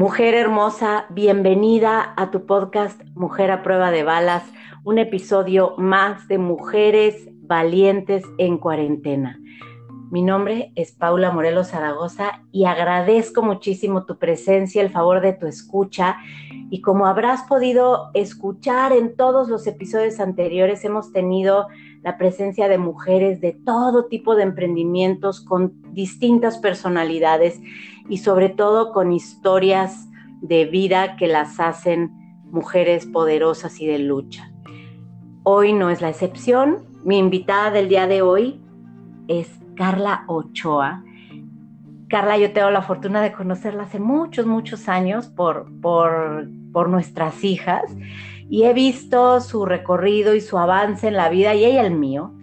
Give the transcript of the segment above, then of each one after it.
Mujer hermosa, bienvenida a tu podcast Mujer a prueba de balas, un episodio más de Mujeres Valientes en Cuarentena. Mi nombre es Paula Morelos Zaragoza y agradezco muchísimo tu presencia, el favor de tu escucha. Y como habrás podido escuchar en todos los episodios anteriores, hemos tenido la presencia de mujeres de todo tipo de emprendimientos con distintas personalidades y sobre todo con historias de vida que las hacen mujeres poderosas y de lucha. Hoy no es la excepción. Mi invitada del día de hoy es Carla Ochoa. Carla, yo tengo la fortuna de conocerla hace muchos, muchos años por, por, por nuestras hijas y he visto su recorrido y su avance en la vida y ella el mío.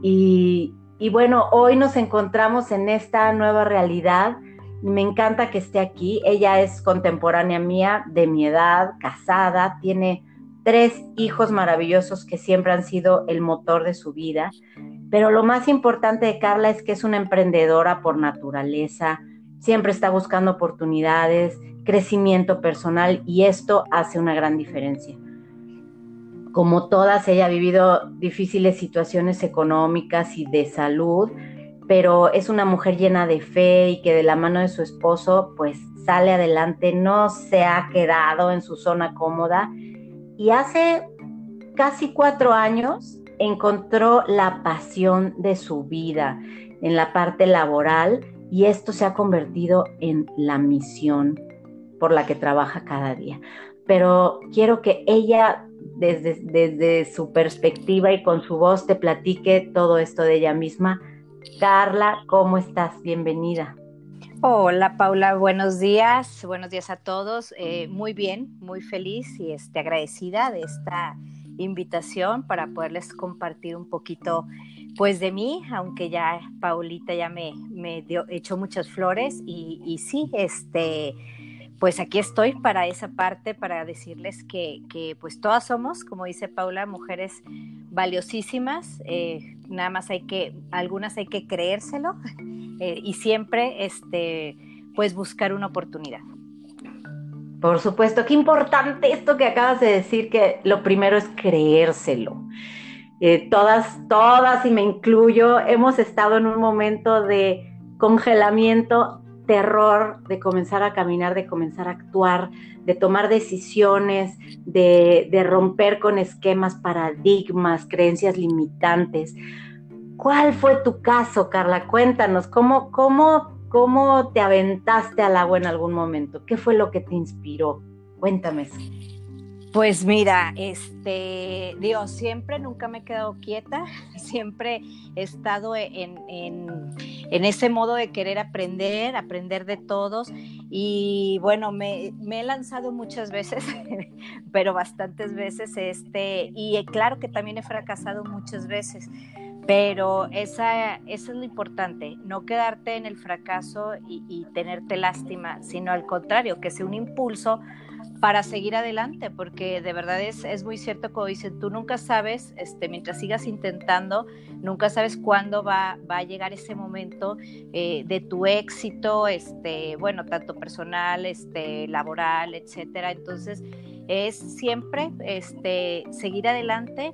Y, y bueno, hoy nos encontramos en esta nueva realidad. Me encanta que esté aquí. Ella es contemporánea mía, de mi edad, casada, tiene tres hijos maravillosos que siempre han sido el motor de su vida. Pero lo más importante de Carla es que es una emprendedora por naturaleza, siempre está buscando oportunidades, crecimiento personal y esto hace una gran diferencia como todas, ella ha vivido difíciles situaciones económicas y de salud, pero es una mujer llena de fe y que de la mano de su esposo pues sale adelante, no se ha quedado en su zona cómoda y hace casi cuatro años encontró la pasión de su vida en la parte laboral y esto se ha convertido en la misión por la que trabaja cada día. Pero quiero que ella desde, desde su perspectiva y con su voz te platique todo esto de ella misma. Carla, ¿cómo estás? Bienvenida. Hola Paula, buenos días, buenos días a todos. Eh, muy bien, muy feliz y este, agradecida de esta invitación para poderles compartir un poquito pues de mí, aunque ya Paulita ya me, me dio, echó muchas flores y, y sí, este, pues aquí estoy para esa parte, para decirles que, pues todas somos, como dice Paula, mujeres valiosísimas, eh, nada más hay que, algunas hay que creérselo eh, y siempre, este, pues buscar una oportunidad. Por supuesto, qué importante esto que acabas de decir, que lo primero es creérselo. Eh, todas, todas, y me incluyo, hemos estado en un momento de congelamiento terror de comenzar a caminar, de comenzar a actuar, de tomar decisiones, de, romper con esquemas, paradigmas, creencias limitantes. ¿Cuál fue tu caso, Carla? Cuéntanos, ¿cómo, cómo, cómo te aventaste al agua en algún momento? ¿Qué fue lo que te inspiró? Cuéntame. Pues mira, este, Dios, siempre nunca me he quedado quieta, siempre he estado en, ese modo de querer aprender, aprender de todos y bueno, me, he lanzado muchas veces, pero bastantes veces, este, y claro que también he fracasado muchas veces, pero esa, eso es lo importante, no quedarte en el fracaso y tenerte lástima, sino al contrario, que sea un impulso para seguir adelante, porque de verdad es, es muy cierto como dicen, tú nunca sabes, este, mientras sigas intentando, nunca sabes cuándo va, va a llegar ese momento eh, de tu éxito, este, bueno, tanto personal, este, laboral, etcétera. Entonces, es siempre este, seguir adelante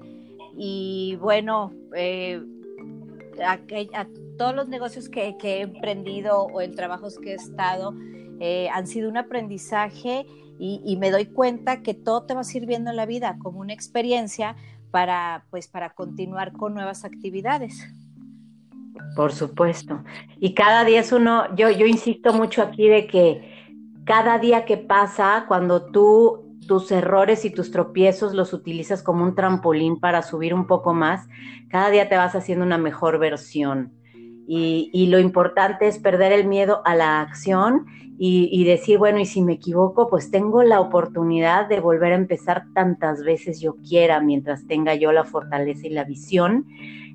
y bueno, eh, a, todos los negocios que, he emprendido o en trabajos que he estado eh, han sido un aprendizaje y, me doy cuenta que todo te va sirviendo en la vida como una experiencia para, pues, para continuar con nuevas actividades. Por supuesto. Y cada día es uno, yo, yo insisto mucho aquí de que cada día que pasa, cuando tú tus errores y tus tropiezos los utilizas como un trampolín para subir un poco más, cada día te vas haciendo una mejor versión. Y, lo importante es perder el miedo a la acción y, decir, bueno, y si me equivoco, pues tengo la oportunidad de volver a empezar tantas veces yo quiera, mientras tenga yo la fortaleza y la visión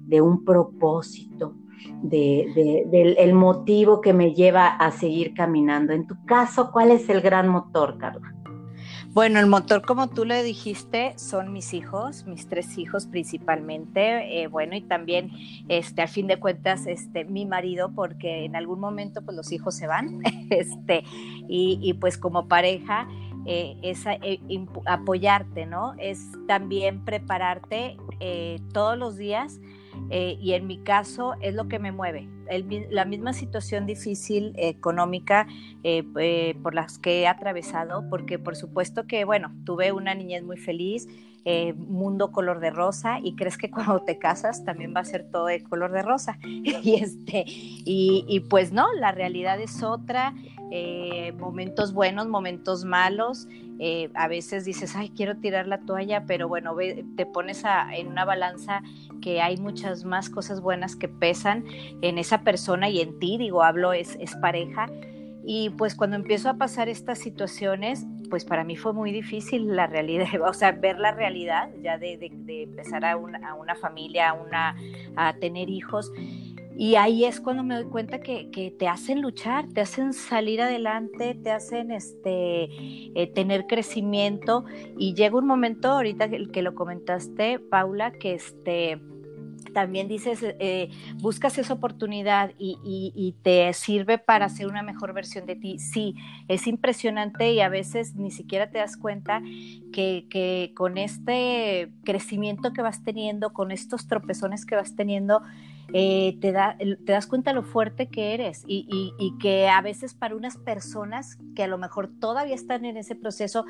de un propósito, de, del el motivo que me lleva a seguir caminando. En tu caso, ¿cuál es el gran motor, Carla? Bueno, el motor, como tú le dijiste, son mis hijos, mis tres hijos principalmente. Eh, bueno, y también, este, al fin de cuentas, este, mi marido, porque en algún momento, pues los hijos se van, este, y, pues como pareja, eh, es eh, apoyarte, ¿no? Es también prepararte todos los días eh, y en mi caso es lo que me mueve. la misma situación difícil económica eh, eh, por las que he atravesado, porque por supuesto que, bueno, tuve una niñez muy feliz, mundo color de rosa, y crees que cuando te casas también va a ser todo de color de rosa. y, este, y, y pues no, la realidad es otra. Eh, momentos buenos, momentos malos. Eh, a veces dices, ay, quiero tirar la toalla, pero bueno, te pones en una balanza que hay muchas más cosas buenas que pesan en esa persona y en ti, digo, hablo, es, pareja. Y pues cuando empiezo a pasar estas situaciones, pues para mí fue muy difícil la realidad, o sea, ver la realidad ya de, empezar a una, a familia, a, a tener hijos y ahí es cuando me doy cuenta que, te hacen luchar, te hacen salir adelante, te hacen este, eh, tener crecimiento. Y llega un momento, ahorita que, que lo comentaste, Paula, que este, también dices, eh, buscas esa oportunidad y, te sirve para hacer una mejor versión de ti. Sí, es impresionante y a veces ni siquiera te das cuenta que, que con este crecimiento que vas teniendo, con estos tropezones que vas teniendo, eh, te, da, te das cuenta lo fuerte que eres y, y, que a veces para unas personas que a lo mejor todavía están en ese proceso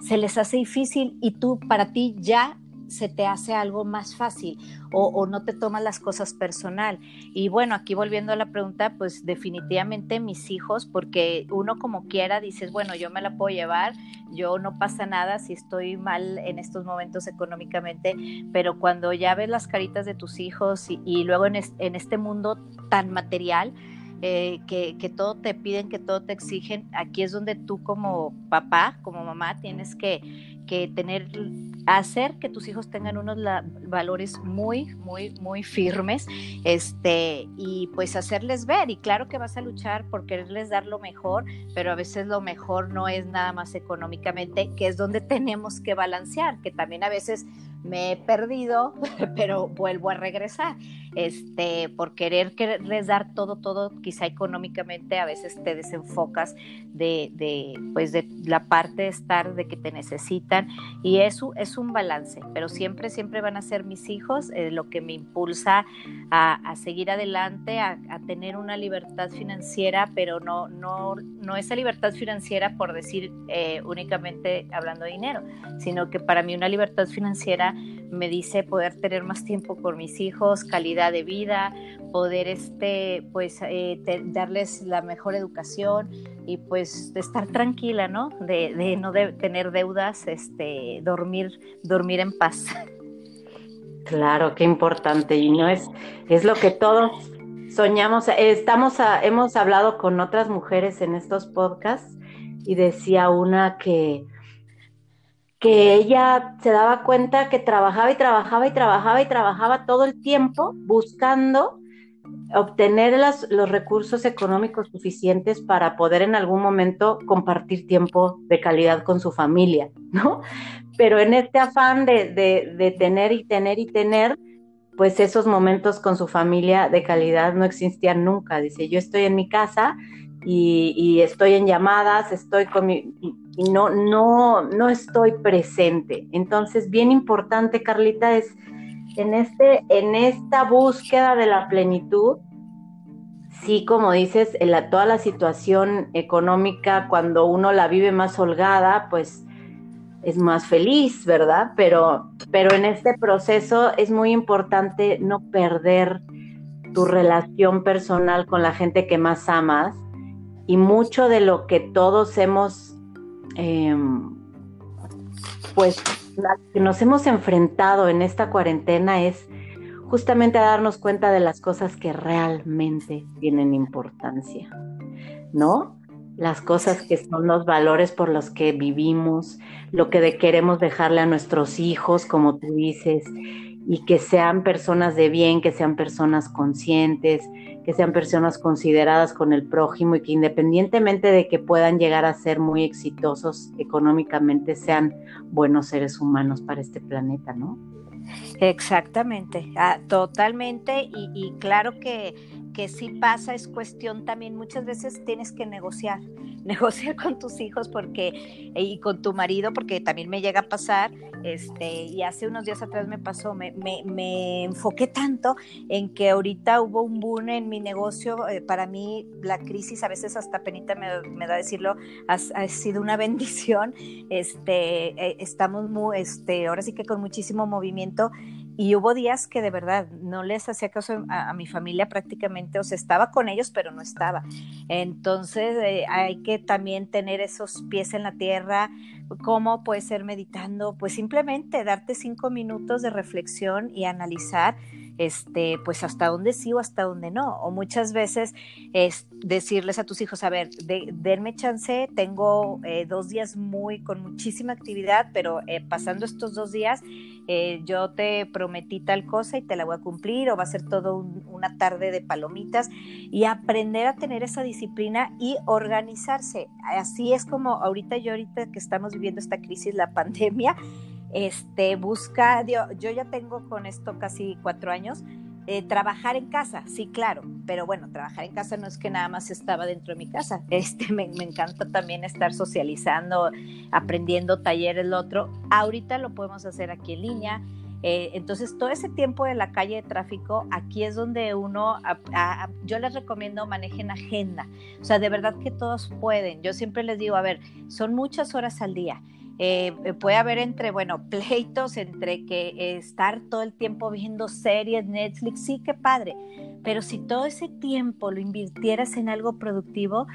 se les hace difícil y tú para ti ya se te hace algo más fácil o, no te tomas las cosas personal. Y bueno, aquí volviendo a la pregunta, pues definitivamente mis hijos, porque uno como quiera dices, bueno, yo me la puedo llevar, yo no pasa nada si estoy mal en estos momentos económicamente, pero cuando ya ves las caritas de tus hijos y, luego en, este mundo tan material, eh, que, que, todo te piden, que todo te exigen, aquí es donde tú como papá, como mamá, tienes que, que tener, hacer que tus hijos tengan unos valores muy, muy, muy firmes, este, y pues hacerles ver, y claro que vas a luchar por quererles dar lo mejor, pero a veces lo mejor no es nada más económicamente, que es donde tenemos que balancear, que también a veces me he perdido, pero vuelvo a regresar. Este, por querer dar todo, todo, quizá económicamente a veces te desenfocas de, de, pues de la parte de estar, de que te necesitan, y eso es un balance, pero siempre, siempre van a ser mis hijos eh, lo que me impulsa a, seguir adelante, a, tener una libertad financiera, pero no, no, no esa libertad financiera por decir eh, únicamente hablando de dinero, sino que para mí una libertad financiera me dice poder tener más tiempo con mis hijos, calidad de vida, poder este, pues, eh, darles la mejor educación y pues de estar tranquila, ¿no? De, no tener deudas, este, dormir, dormir en paz. Claro, qué importante y no es, es lo que todos soñamos. Estamos, hemos hablado con otras mujeres en estos podcasts y decía una que que ella se daba cuenta que trabajaba y trabajaba y trabajaba y trabajaba todo el tiempo buscando obtener los recursos económicos suficientes para poder en algún momento compartir tiempo de calidad con su familia, ¿no? Pero en este afán de, de tener y tener y tener, pues esos momentos con su familia de calidad no existían nunca. Dice, yo estoy en mi casa y, estoy en llamadas, estoy con mi, y no, no, no estoy presente. Entonces, bien importante, Carlita, es en, este, en esta búsqueda de la plenitud, sí, como dices, en la, toda la situación económica, cuando uno la vive más holgada, pues es más feliz, ¿verdad? Pero, pero en este proceso es muy importante no perder tu relación personal con la gente que más amas y mucho de lo que todos hemos, em, pues, que nos hemos enfrentado en esta cuarentena es justamente a darnos cuenta de las cosas que realmente tienen importancia, ¿no? Las cosas que son los valores por los que vivimos, lo que queremos dejarle a nuestros hijos, como tú dices, y que sean personas de bien, que sean personas conscientes, que sean personas consideradas con el prójimo y que independientemente de que puedan llegar a ser muy exitosos económicamente, sean buenos seres humanos para este planeta, ¿no? Exactamente, ah, totalmente. Y, y, claro que, que sí pasa, es cuestión también, muchas veces tienes que negociar, negociar con tus hijos porque, y con tu marido, porque también me llega a pasar, este, y hace unos días atrás me pasó, me, me, me enfoqué tanto en que ahorita hubo un boom en mi negocio, eh, para mí la crisis, a veces hasta penita me, me da decirlo, ha, ha, sido una bendición, este, eh, estamos muy, este, ahora sí que con muchísimo movimiento, y hubo días que de verdad no les hacía caso a, a, mi familia prácticamente, o sea, estaba con ellos, pero no estaba. Entonces eh, hay que también tener esos pies en la tierra. ¿Cómo puede ser meditando? Pues simplemente darte cinco minutos de reflexión y analizar este, pues hasta dónde sí o hasta dónde no. O muchas veces es decirles a tus hijos, a ver, de, denme chance, tengo eh, dos días muy con muchísima actividad, pero eh, pasando estos dos días eh, yo te prometí tal cosa y te la voy a cumplir o va a ser todo un, una tarde de palomitas y aprender a tener esa disciplina y organizarse. Así es como ahorita yo ahorita que estamos viviendo esta crisis, la pandemia, este, busca, yo ya tengo con esto casi cuatro años, eh, trabajar en casa, sí, claro, pero bueno, trabajar en casa no es que nada más estaba dentro de mi casa, este, me, encanta también estar socializando, aprendiendo talleres, lo otro, ahorita lo podemos hacer aquí en línea, eh, entonces, todo ese tiempo de la calle de tráfico, aquí es donde uno, yo les recomiendo manejen agenda. O sea, de verdad que todos pueden. Yo siempre les digo, a ver, son muchas horas al día. Eh, puede haber entre, bueno, pleitos, entre que eh, estar todo el tiempo viendo series, Netflix, sí, qué padre, pero si todo ese tiempo lo invirtieras en algo productivo,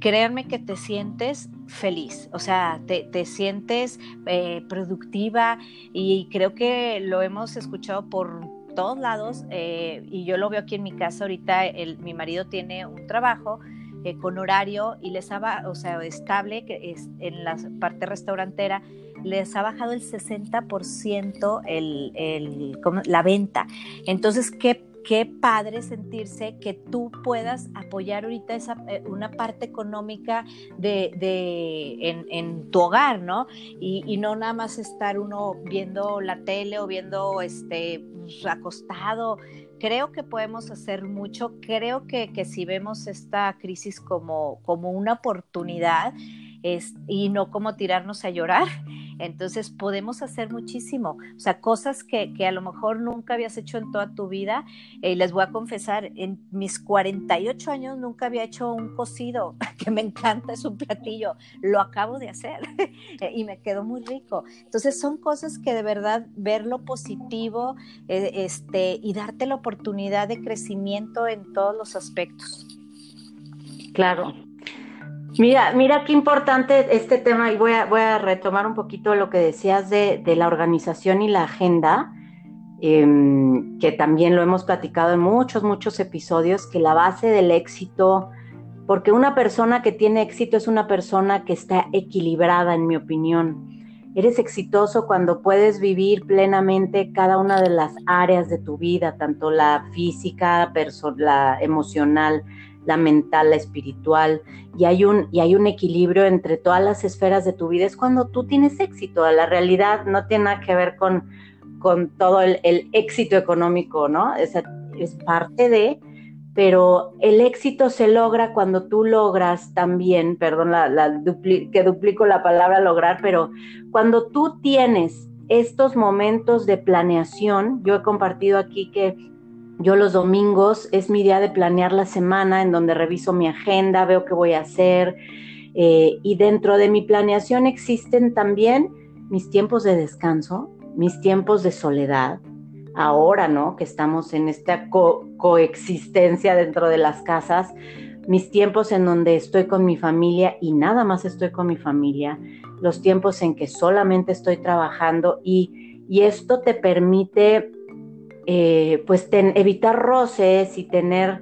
créanme que te sientes feliz, o sea, te, te sientes eh, productiva y creo que lo hemos escuchado por todos lados eh, y yo lo veo aquí en mi casa ahorita, mi marido tiene un trabajo eh, con horario y les ha, o sea, estable, que es en la parte restaurantera, les ha bajado el 60% el, el, la venta. Entonces, ¿qué qué padre sentirse que tú puedas apoyar ahorita esa, eh, una parte económica de, de en, en, tu hogar, ¿no? Y, y, no nada más estar uno viendo la tele o viendo este pues, acostado. Creo que podemos hacer mucho. Creo que, que si vemos esta crisis como, como una oportunidad, es, y no como tirarnos a llorar. Entonces podemos hacer muchísimo, o sea, cosas que, que a lo mejor nunca habías hecho en toda tu vida. Eh, les voy a confesar, en mis 48 años nunca había hecho un cocido, que me encanta, es un platillo, lo acabo de hacer y me quedó muy rico. Entonces son cosas que de verdad ver lo positivo eh, este, y darte la oportunidad de crecimiento en todos los aspectos. Claro, Mira, mira qué importante este tema y voy a, a retomar un poquito lo que decías de, la organización y la agenda, eh, que también lo hemos platicado en muchos, muchos episodios, que la base del éxito, porque una persona que tiene éxito es una persona que está equilibrada, en mi opinión. Eres exitoso cuando puedes vivir plenamente cada una de las áreas de tu vida, tanto la física, la emocional, la mental, la espiritual, y hay un, y hay un equilibrio entre todas las esferas de tu vida, es cuando tú tienes éxito. La realidad no tiene nada que ver con, con todo el, éxito económico, ¿no? Es, parte de, pero el éxito se logra cuando tú logras también, perdón la dupli, que duplico la palabra lograr, pero cuando tú tienes estos momentos de planeación, yo he compartido aquí que yo los domingos es mi día de planear la semana en donde reviso mi agenda, veo qué voy a hacer eh, y dentro de mi planeación existen también mis tiempos de descanso, mis tiempos de soledad. Ahora, ¿no? Que estamos en esta co coexistencia dentro de las casas, mis tiempos en donde estoy con mi familia y nada más estoy con mi familia, los tiempos en que solamente estoy trabajando y, y esto te permite eh, pues evitar roces y tener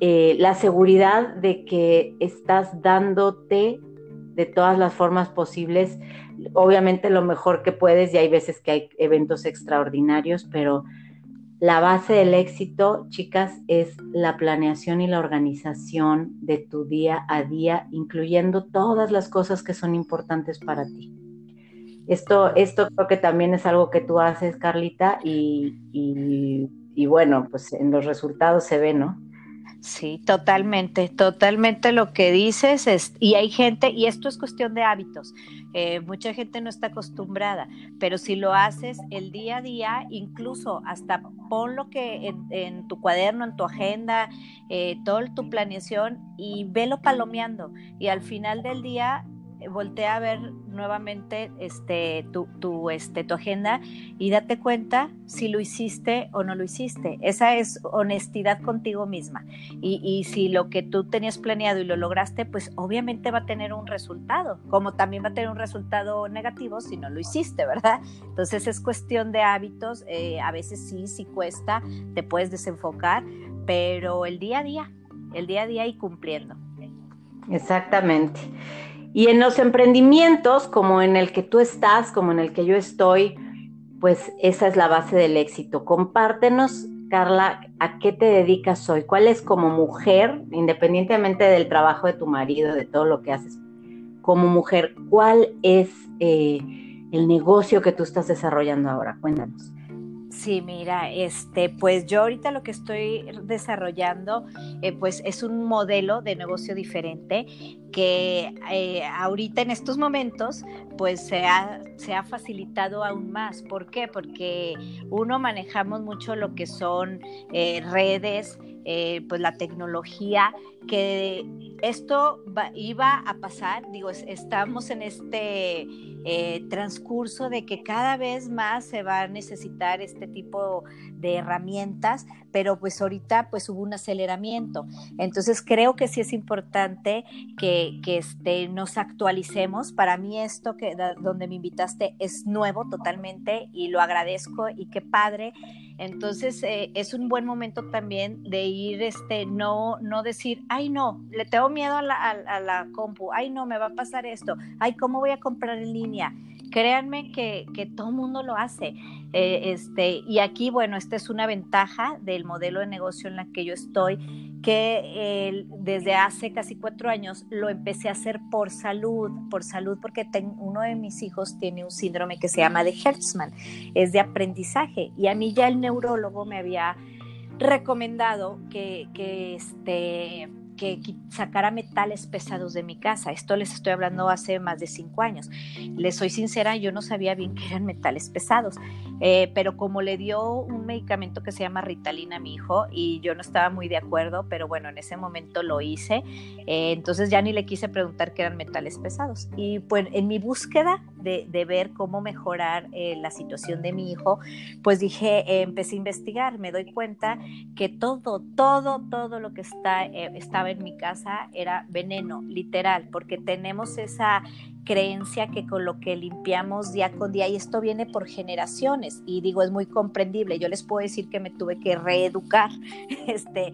eh, la seguridad de que estás dándote de todas las formas posibles, obviamente lo mejor que puedes y hay veces que hay eventos extraordinarios, pero la base del éxito, chicas, es la planeación y la organización de tu día a día, incluyendo todas las cosas que son importantes para ti. Esto, esto creo que también es algo que tú haces, Carlita, y, y bueno, pues en los resultados se ve, ¿no? Sí, totalmente, totalmente lo que dices. Es, y hay gente, y esto es cuestión de hábitos. Eh, mucha gente no está acostumbrada, pero si lo haces el día a día, incluso hasta pon lo que en, tu cuaderno, en tu agenda, eh, toda tu planeación y velo palomeando. Y al final del día voltea a ver nuevamente este, tu, tu, este, tu agenda y date cuenta si lo hiciste o no lo hiciste. Esa es honestidad contigo misma. Y, y, si lo que tú tenías planeado y lo lograste, pues obviamente va a tener un resultado, como también va a tener un resultado negativo si no lo hiciste, ¿verdad? Entonces es cuestión de hábitos. Eh, a veces sí, sí cuesta, te puedes desenfocar, pero el día a día, el día a día y cumpliendo. Exactamente. Y en los emprendimientos, como en el que tú estás, como en el que yo estoy, pues esa es la base del éxito. Compártenos, Carla, a qué te dedicas hoy, cuál es como mujer, independientemente del trabajo de tu marido, de todo lo que haces, como mujer, cuál es eh, el negocio que tú estás desarrollando ahora. Cuéntanos. Sí, mira, este, pues yo ahorita lo que estoy desarrollando, eh, pues es un modelo de negocio diferente que eh, ahorita en estos momentos, pues se ha, se ha facilitado aún más. ¿Por qué? Porque uno manejamos mucho lo que son eh, redes, pues la tecnología, que esto iba a pasar, digo, estamos en este eh, transcurso de que cada vez más se va a necesitar este tipo de herramientas, pero pues ahorita pues hubo un aceleramiento. Entonces creo que sí es importante que, que este, nos actualicemos. Para mí esto que donde me invitaste es nuevo totalmente y lo agradezco y qué padre. Entonces eh, es un buen momento también de ir, este, no, no decir, ay no, le tengo miedo a la, a la compu, ay no, me va a pasar esto, ay, ¿cómo voy a comprar en línea? Créanme que, que todo el mundo lo hace. Eh, este, y aquí, bueno, esta es una ventaja del modelo de negocio en la que yo estoy, que desde hace casi cuatro años lo empecé a hacer por salud, por salud, porque uno de mis hijos tiene un síndrome que se llama de Hertzmann, es de aprendizaje, y a mí ya el neurólogo me había recomendado que este, que sacara metales pesados de mi casa. Esto les estoy hablando hace más de cinco años. Les soy sincera, yo no sabía bien que eran metales pesados, eh, pero como le dio un medicamento que se llama Ritalina a mi hijo y yo no estaba muy de acuerdo, pero bueno, en ese momento lo hice, eh, entonces ya ni le quise preguntar qué eran metales pesados. Y pues en mi búsqueda de, ver cómo mejorar eh, la situación de mi hijo, pues dije, empecé a investigar, me doy cuenta que todo, todo, todo lo que está, estaba en mi casa era veneno, literal, porque tenemos esa creencia que con lo que limpiamos día con día, y esto viene por generaciones, y digo, es muy comprendible, yo les puedo decir que me tuve que reeducar, este,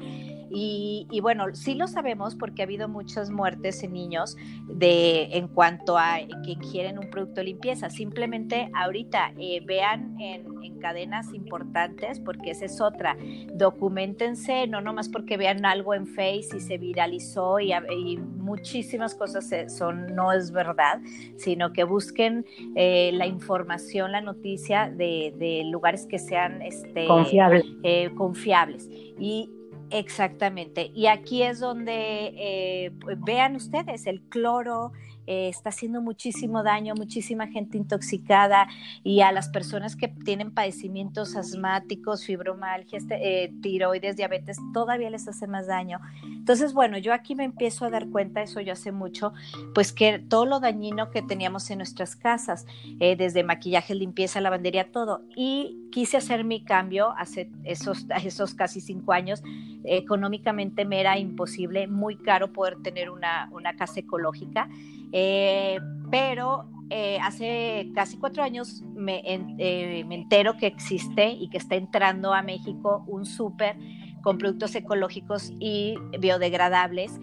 y, bueno, sí lo sabemos porque ha habido muchas muertes en niños de, en cuanto a que quieren un producto de limpieza. Simplemente ahorita eh, vean en, cadenas importantes, porque esa es otra. Documentense, no nomás porque vean algo en Face y se viralizó y, muchísimas cosas son, no es verdad, sino que busquen eh, la información, la noticia de, lugares que sean este, confiables. Eh, confiables. Y, Exactamente. Y aquí es donde eh, vean ustedes el cloro, eh, está haciendo muchísimo daño, muchísima gente intoxicada y a las personas que tienen padecimientos asmáticos, fibromialgia, eh, tiroides, diabetes, todavía les hace más daño. Entonces, bueno, yo aquí me empiezo a dar cuenta, eso yo hace mucho, pues que todo lo dañino que teníamos en nuestras casas, eh, desde maquillaje, limpieza, lavandería, todo. Y quise hacer mi cambio hace esos, esos casi cinco años. Económicamente me era imposible, muy caro poder tener una, una casa ecológica. Eh, pero eh, hace casi cuatro años me, eh, me entero que existe y que está entrando a México un súper con productos ecológicos y biodegradables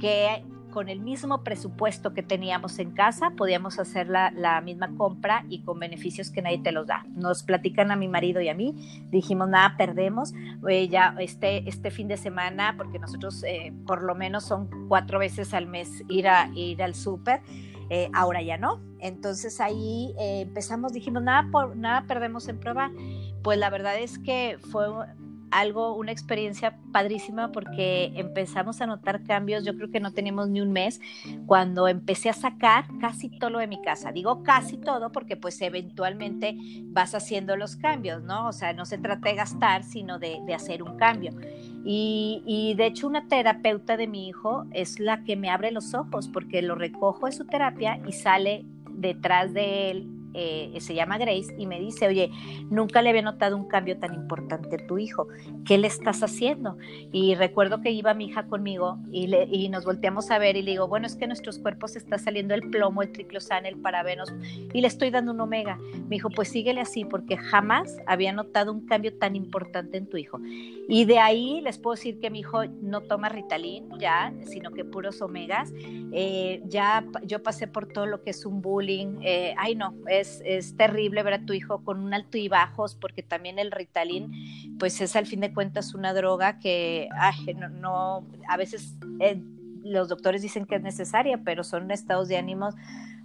que con el mismo presupuesto que teníamos en casa, podíamos hacer la, misma compra y con beneficios que nadie te los da. Nos platican a mi marido y a mí, dijimos, nada, perdemos, eh, ya este, este fin de semana, porque nosotros eh, por lo menos son cuatro veces al mes ir, a, ir al súper, eh, ahora ya no. Entonces ahí empezamos, dijimos, nada, por, nada perdemos en probar. Pues la verdad es que fue algo, una experiencia padrísima porque empezamos a notar cambios, yo creo que no teníamos ni un mes, cuando empecé a sacar casi todo de mi casa. Digo casi todo porque pues eventualmente vas haciendo los cambios, ¿no? O sea, no se trata de gastar, sino de, hacer un cambio. Y, y, de hecho una terapeuta de mi hijo es la que me abre los ojos porque lo recojo de su terapia y sale detrás de él eh, se llama Grace, y me dice, oye, nunca le había notado un cambio tan importante a tu hijo, ¿qué le estás haciendo? Y recuerdo que iba mi hija conmigo y, le, y nos volteamos a ver y le digo, bueno, es que nuestros cuerpos está saliendo el plomo, el triclosan, el parabenos, y le estoy dando un omega. Me dijo, pues síguele así, porque jamás había notado un cambio tan importante en tu hijo. Y de ahí les puedo decir que mi hijo no toma Ritalin ya, sino que puros omegas. Eh, ya yo pasé por todo lo que es un bullying. Eh, ay, no, es, terrible ver a tu hijo con un alto y bajos, porque también el Ritalin, pues es al fin de cuentas una droga que no, a veces eh, los doctores dicen que es necesaria, pero son estados de ánimos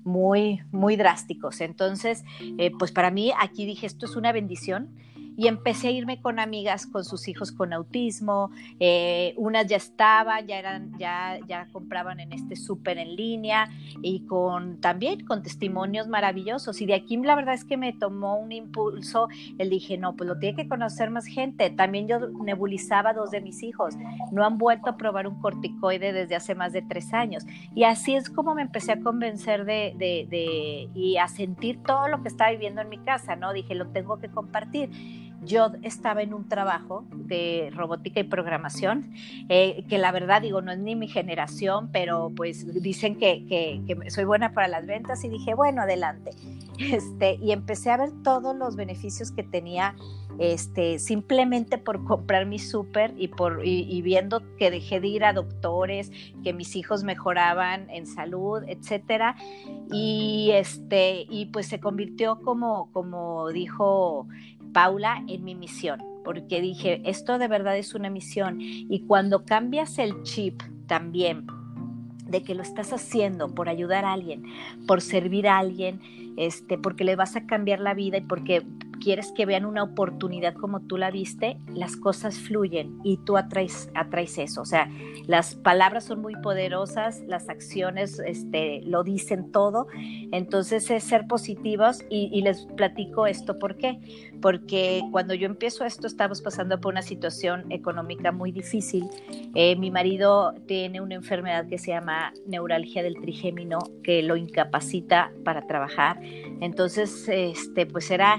muy, muy drásticos. Entonces, eh, pues para mí aquí dije, esto es una bendición y empecé a irme con amigas con sus hijos con autismo, eh, unas ya estaban, ya eran, ya, ya compraban en este súper en línea y con también con testimonios maravillosos. Y de aquí la verdad es que me tomó un impulso, el dije, no, pues lo tiene que conocer más gente. También yo nebulizaba a dos de mis hijos, no han vuelto a probar un corticoide desde hace más de tres años. Y así es como me empecé a convencer de, de, de y a sentir todo lo que estaba viviendo en mi casa, ¿no? Dije, lo tengo que compartir yo estaba en un trabajo de robótica y programación, eh, que la verdad digo, no es ni mi generación, pero pues dicen que, que, soy buena para las ventas y dije, bueno, adelante. Este, y empecé a ver todos los beneficios que tenía este, simplemente por comprar mi súper y, y, viendo que dejé de ir a doctores, que mis hijos mejoraban en salud, etcétera. Y, este, y pues se convirtió como, como dijo Paula en mi misión, porque dije, esto de verdad es una misión. Y cuando cambias el chip también de que lo estás haciendo por ayudar a alguien, por servir a alguien, este, porque le vas a cambiar la vida y porque quieres que vean una oportunidad como tú la viste, las cosas fluyen y tú atraes, atraes eso. O sea, las palabras son muy poderosas, las acciones este, lo dicen todo. Entonces es ser positivos y, les platico esto. ¿Por qué? Porque cuando yo empiezo esto, estamos pasando por una situación económica muy difícil. Eh, mi marido tiene una enfermedad que se llama neuralgia del trigémino, que lo incapacita para trabajar. Entonces, este, pues era,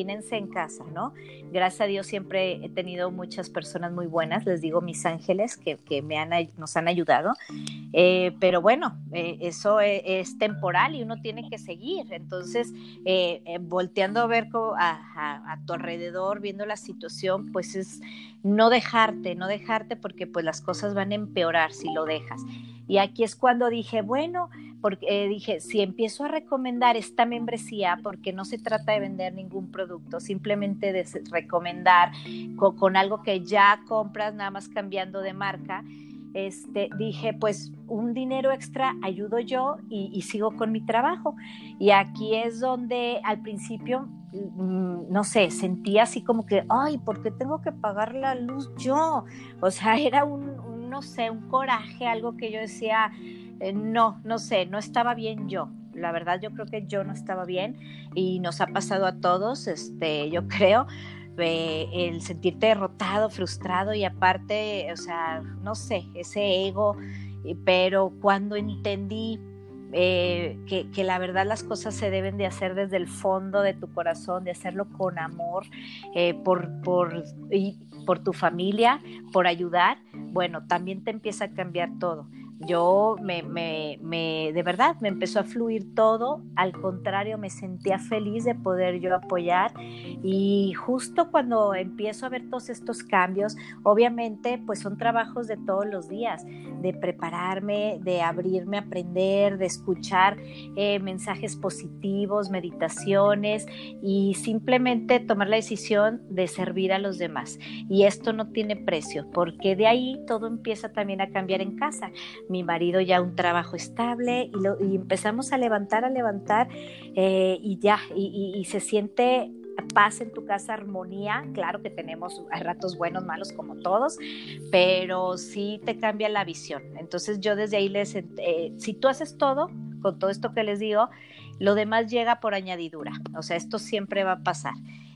imagínense en casa, ¿no? Gracias a Dios siempre he tenido muchas personas muy buenas, les digo mis ángeles que, que me han, nos han ayudado, eh, pero bueno, eh, eso e, es, temporal y uno tiene que seguir. Entonces, eh, volteando a ver a, a, tu alrededor, viendo la situación, pues es no dejarte, no dejarte porque pues las cosas van a empeorar si lo dejas. Y aquí es cuando dije, bueno, porque dije, si empiezo a recomendar esta membresía, porque no se trata de vender ningún producto, simplemente de recomendar con, algo que ya compras, nada más cambiando de marca, este, dije, pues un dinero extra ayudo yo y, sigo con mi trabajo. Y aquí es donde al principio, mm, no sé, sentía así como que, ay, ¿por qué tengo que pagar la luz yo? O sea, era un no sé, un coraje, algo que yo decía, eh, no, no sé, no estaba bien yo. La verdad yo creo que yo no estaba bien y nos ha pasado a todos, este, yo creo, eh, el sentirte derrotado, frustrado y aparte, o sea, no sé, ese ego, pero cuando entendí eh, que, la verdad las cosas se deben de hacer desde el fondo de tu corazón, de hacerlo con amor, por, por, y por tu familia, por ayudar, bueno, también te empieza a cambiar todo yo me, me, me, de verdad, me empezó a fluir todo, al contrario, me sentía feliz de poder yo apoyar y justo cuando empiezo a ver todos estos cambios, obviamente, pues son trabajos de todos los días, de prepararme, de abrirme aprender, de escuchar eh, mensajes positivos, meditaciones y simplemente tomar la decisión de servir a los demás. Y esto no tiene precio, porque de ahí todo empieza también a cambiar en casa mi marido ya un trabajo estable y, empezamos a levantar, a levantar eh, y ya, y, se siente paz en tu casa, armonía. Claro que tenemos ratos buenos, malos como todos, pero sí te cambia la visión. Entonces yo desde ahí les, eh, si tú haces todo, con todo esto que les digo, lo demás llega por añadidura. O sea, esto siempre va a pasar.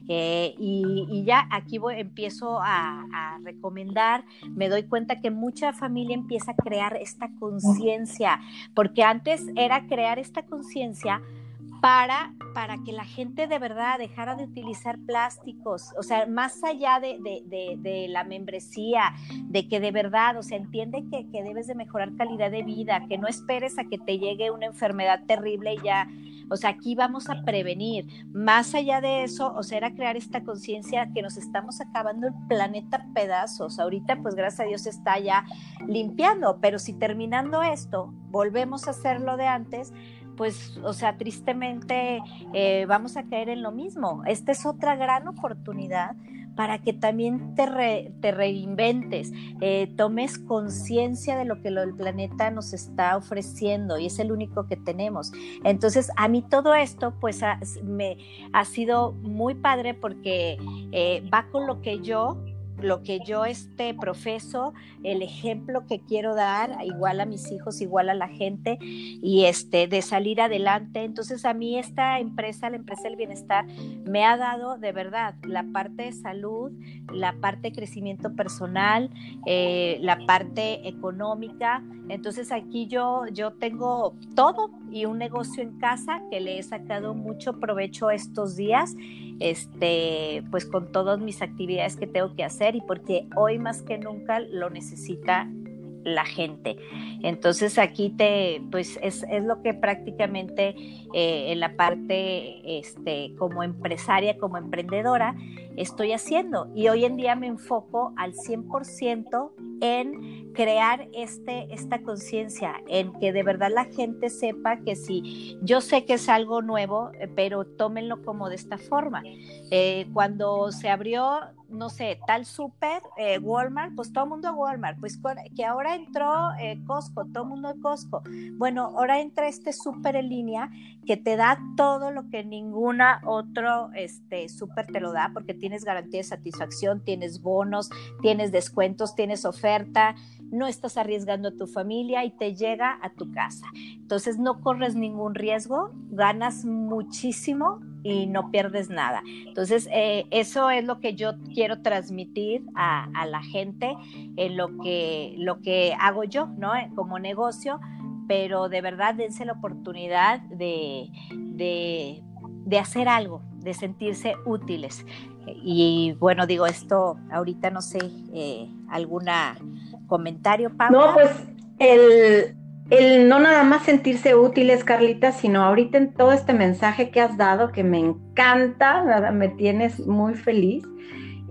Eh, y, ya aquí voy, empiezo a, recomendar, me doy cuenta que mucha familia empieza a crear esta conciencia, porque antes era crear esta conciencia para, para que la gente de verdad dejara de utilizar plásticos, o sea, más allá de, de, la membresía, de que de verdad, o sea, entiende que, que debes de mejorar calidad de vida, que no esperes a que te llegue una enfermedad terrible y ya o sea, aquí vamos a prevenir. Más allá de eso, o sea, era crear esta conciencia que nos estamos acabando el planeta pedazos. Ahorita, pues gracias a Dios está ya limpiando, pero si terminando esto, volvemos a hacer lo de antes, pues, o sea, tristemente eh, vamos a caer en lo mismo. Esta es otra gran oportunidad para que también te, te reinventes, eh, tomes conciencia de lo que el planeta nos está ofreciendo y es el único que tenemos. Entonces, a mí todo esto, pues, ha, me ha sido muy padre porque eh, va con lo que yo lo que yo este profeso, el ejemplo que quiero dar, igual a mis hijos, igual a la gente, y este, de salir adelante. Entonces a mí esta empresa, la empresa del bienestar, me ha dado de verdad la parte de salud, la parte de crecimiento personal, eh, la parte económica. Entonces aquí yo, yo tengo todo y un negocio en casa que le he sacado mucho provecho estos días este, pues con todas mis actividades que tengo que hacer y porque hoy más que nunca lo necesita la gente. Entonces aquí te, pues es, lo que prácticamente eh, en la parte este, como empresaria, como emprendedora, estoy haciendo. Y hoy en día me enfoco al 100% en crear este, esta conciencia, en que de verdad la gente sepa que si yo sé que es algo nuevo, eh, pero tómenlo como de esta forma. Eh, cuando se abrió no sé, tal súper, eh, Walmart, pues todo el mundo a Walmart, pues que ahora entró Costco, todo el mundo a Costco. Bueno, ahora entra este súper en línea que te da todo lo que ninguna otro este, súper te lo da, porque tienes garantía de satisfacción, tienes bonos, tienes descuentos, tienes oferta, no estás arriesgando a tu familia y te llega a tu casa. Entonces no corres ningún riesgo, ganas muchísimo y no pierdes nada. Entonces, eh, eso es lo que yo quiero transmitir a, la gente en lo que, lo que hago yo, ¿no? Como negocio, pero de verdad dense la oportunidad de, de, hacer algo, de sentirse útiles. Y bueno, digo esto, ahorita no sé, eh, alguna comentario, Pablo. No, pues el, el no nada más sentirse útiles, Carlita, sino ahorita en todo este mensaje que has dado, que me encanta, me tienes muy feliz.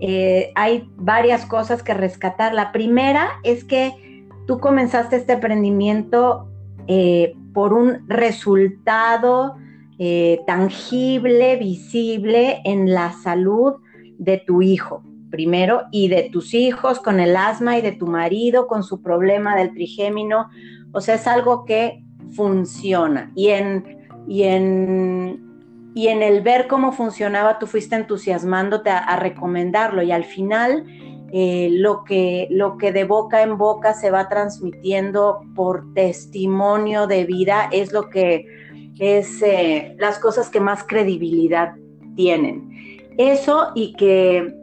Eh, hay varias cosas que rescatar. La primera es que tú comenzaste este emprendimiento eh, por un resultado eh, tangible, visible en la salud de tu hijo, primero, y de tus hijos con el asma y de tu marido con su problema del trigémino o sea, es algo que funciona. Y en, y en, y en el ver cómo funcionaba, tú fuiste entusiasmándote a, recomendarlo. Y al final, eh, lo, que, lo que de boca en boca se va transmitiendo por testimonio de vida es lo que es eh, las cosas que más credibilidad tienen. Eso y que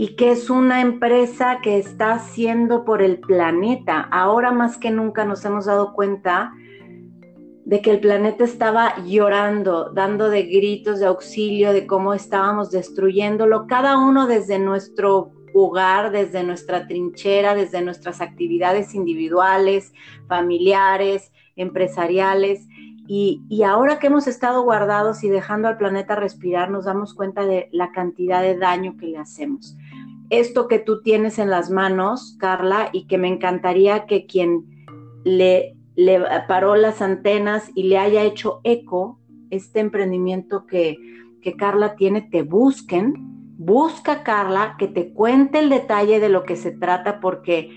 y que es una empresa que está haciendo por el planeta. Ahora más que nunca nos hemos dado cuenta de que el planeta estaba llorando, dando de gritos de auxilio, de cómo estábamos destruyéndolo, cada uno desde nuestro jugar desde nuestra trinchera, desde nuestras actividades individuales, familiares, empresariales. Y, ahora que hemos estado guardados y dejando al planeta respirar, nos damos cuenta de la cantidad de daño que le hacemos. Esto que tú tienes en las manos, Carla, y que me encantaría que quien le, le paró las antenas y le haya hecho eco, este emprendimiento que, que Carla tiene, te busquen, busca Carla, que te cuente el detalle de lo que se trata, porque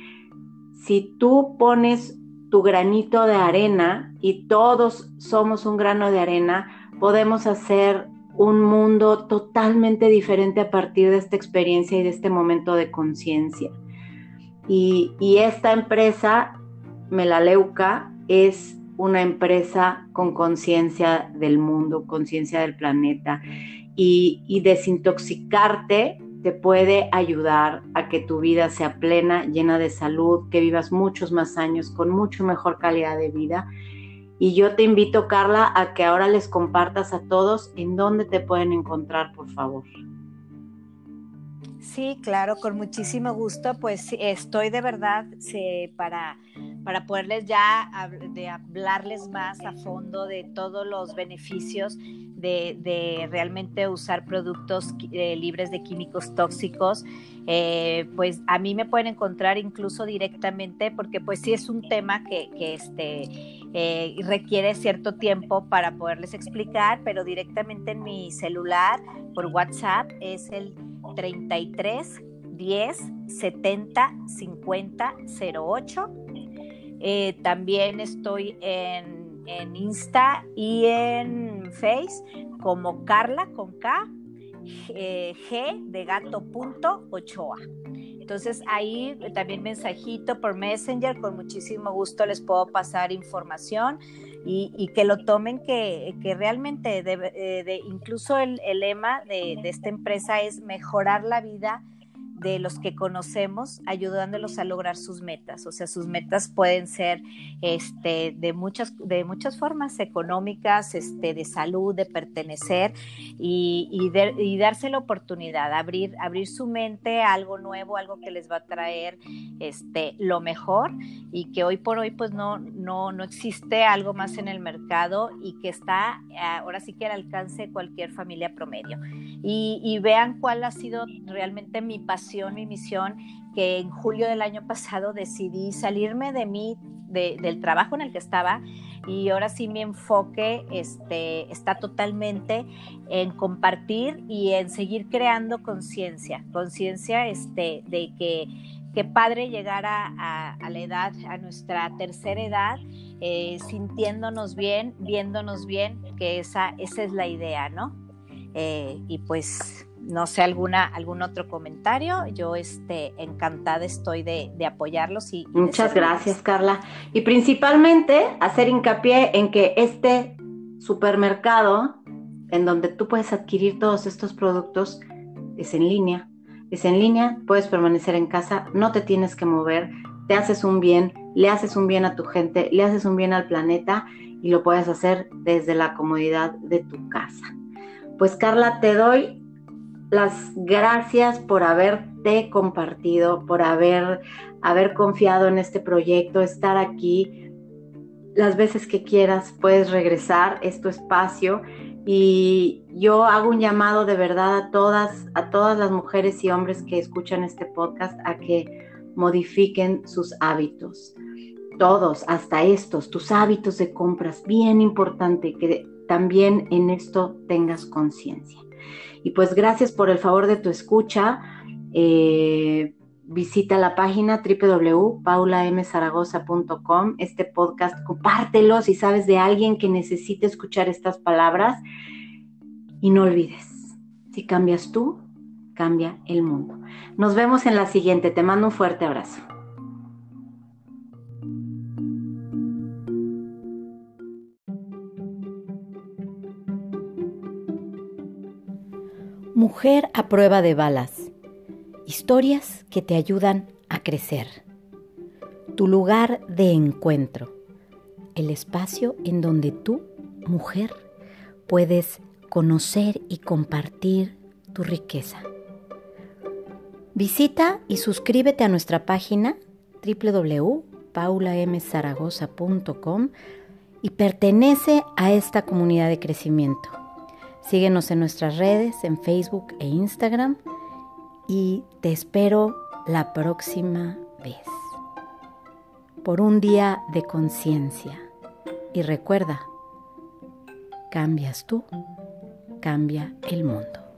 si tú pones tu granito de arena y todos somos un grano de arena, podemos hacer un mundo totalmente diferente a partir de esta experiencia y de este momento de conciencia. Y, y, esta empresa, Melaleuca, es una empresa con conciencia del mundo, conciencia del planeta. Y, y desintoxicarte te puede ayudar a que tu vida sea plena, llena de salud, que vivas muchos más años con mucho mejor calidad de vida. Y yo te invito, Carla, a que ahora les compartas a todos en dónde te pueden encontrar, por favor. Sí, claro, con muchísimo gusto. Pues estoy de verdad para, para poderles ya de hablarles más a fondo de todos los beneficios de, realmente usar productos eh, libres de químicos tóxicos. Eh, pues a mí me pueden encontrar incluso directamente porque pues sí es un tema que, que este, eh, requiere cierto tiempo para poderles explicar, pero directamente en mi celular por WhatsApp es el 33 10 70 50 08. también estoy en, en, Insta y en Face como Carla con K, G de gato punto Ochoa. Entonces ahí también mensajito por Messenger, con muchísimo gusto les puedo pasar información y, que lo tomen, que, que realmente eh, de, incluso el, lema de, de, esta empresa es mejorar la vida de los que conocemos, ayudándolos a lograr sus metas. O sea, sus metas pueden ser este, de, muchas, de muchas formas, económicas, este, de salud, de pertenecer y, y, darse la oportunidad, abrir, abrir su mente a algo nuevo, algo que les va a traer este, lo mejor y que hoy por hoy pues no, no, no existe algo más en el mercado y que está ahora sí que al alcance de cualquier familia promedio. Y, y vean cuál ha sido realmente mi pasión mi misión, que en julio del año pasado decidí salirme de mí, del trabajo en el que estaba, y ahora sí mi enfoque este, está totalmente en compartir y en seguir creando conciencia, conciencia este, de que qué padre llegar a, la edad, a nuestra tercera edad, eh, sintiéndonos bien, viéndonos bien, que esa, esa es la idea, ¿no? Eh, y pues no sé, alguna, algún otro comentario. Yo este, encantada estoy de, apoyarlos. Y, Muchas gracias, Carla. Y principalmente hacer hincapié en que este supermercado, en donde tú puedes adquirir todos estos productos, es en línea. Es en línea, puedes permanecer en casa, no te tienes que mover, te haces un bien, le haces un bien a tu gente, le haces un bien al planeta y lo puedes hacer desde la comodidad de tu casa. Pues Carla, te doy las gracias por haberte compartido, por haber, haber confiado en este proyecto, estar aquí. Las veces que quieras puedes regresar, es tu espacio y yo hago un llamado de verdad a todas, a todas las mujeres y hombres que escuchan este podcast a que modifiquen sus hábitos. Todos, hasta estos, tus hábitos de compras, bien importante que también en esto tengas conciencia. Y pues gracias por el favor de tu escucha. Eh, visita la página www.paulamzaragoza.com. Este podcast, compártelo si sabes de alguien que necesite escuchar estas palabras. Y no olvides, si cambias tú, cambia el mundo. Nos vemos en la siguiente. Te mando un fuerte abrazo. Mujer a prueba de balas. Historias que te ayudan a crecer. Tu lugar de encuentro. El espacio en donde tú, mujer, puedes conocer y compartir tu riqueza. Visita y suscríbete a nuestra página www.paulamzaragoza.com y pertenece a esta comunidad de crecimiento. Síguenos en nuestras redes, en Facebook e Instagram y te espero la próxima vez. Por un día de conciencia. Y recuerda, cambias tú, cambia el mundo.